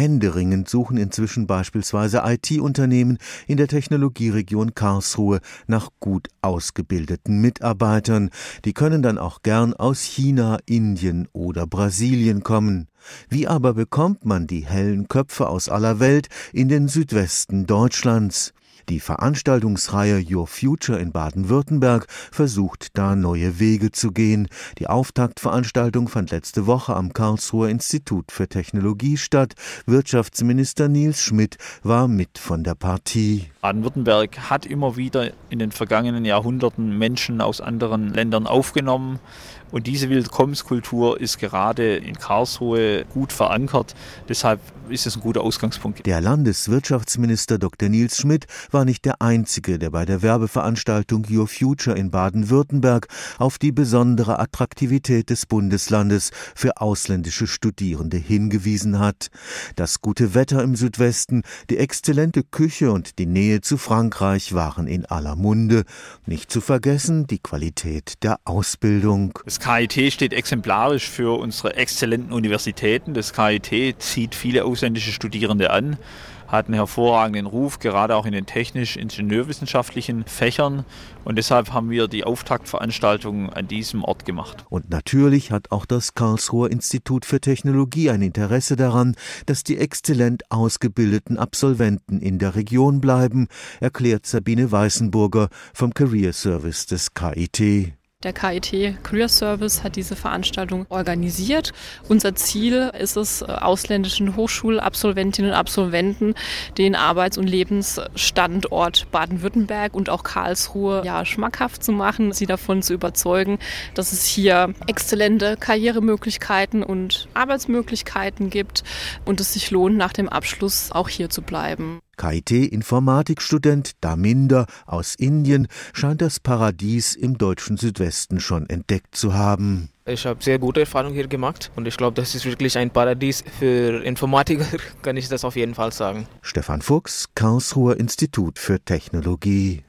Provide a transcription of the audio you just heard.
Händeringend suchen inzwischen beispielsweise IT-Unternehmen in der Technologieregion Karlsruhe nach gut ausgebildeten Mitarbeitern. Die können dann auch gern aus China, Indien oder Brasilien kommen. Wie aber bekommt man die hellen Köpfe aus aller Welt in den Südwesten Deutschlands? Die Veranstaltungsreihe Your Future in Baden-Württemberg versucht da neue Wege zu gehen. Die Auftaktveranstaltung fand letzte Woche am Karlsruher Institut für Technologie statt. Wirtschaftsminister Nils Schmidt war mit von der Partie. Baden-Württemberg hat immer wieder in den vergangenen Jahrhunderten Menschen aus anderen Ländern aufgenommen. Und diese Willkommenskultur ist gerade in Karlsruhe gut verankert. Deshalb ist es ein guter Ausgangspunkt. Der Landeswirtschaftsminister Dr. Nils Schmidt war nicht der Einzige, der bei der Werbeveranstaltung Your Future in Baden-Württemberg auf die besondere Attraktivität des Bundeslandes für ausländische Studierende hingewiesen hat. Das gute Wetter im Südwesten, die exzellente Küche und die Nähe zu Frankreich waren in aller Munde. Nicht zu vergessen die Qualität der Ausbildung. Es KIT steht exemplarisch für unsere exzellenten Universitäten. Das KIT zieht viele ausländische Studierende an, hat einen hervorragenden Ruf, gerade auch in den technisch-ingenieurwissenschaftlichen Fächern. Und deshalb haben wir die Auftaktveranstaltung an diesem Ort gemacht. Und natürlich hat auch das Karlsruher Institut für Technologie ein Interesse daran, dass die exzellent ausgebildeten Absolventen in der Region bleiben, erklärt Sabine Weißenburger vom Career Service des KIT. Der KIT Career Service hat diese Veranstaltung organisiert. Unser Ziel ist es, ausländischen Hochschulabsolventinnen und Absolventen den Arbeits- und Lebensstandort Baden-Württemberg und auch Karlsruhe ja, schmackhaft zu machen, sie davon zu überzeugen, dass es hier exzellente Karrieremöglichkeiten und Arbeitsmöglichkeiten gibt und es sich lohnt, nach dem Abschluss auch hier zu bleiben. KIT-Informatikstudent Daminder aus Indien scheint das Paradies im deutschen Südwesten schon entdeckt zu haben. Ich habe sehr gute Erfahrungen hier gemacht und ich glaube, das ist wirklich ein Paradies für Informatiker, kann ich das auf jeden Fall sagen. Stefan Fuchs, Karlsruher Institut für Technologie.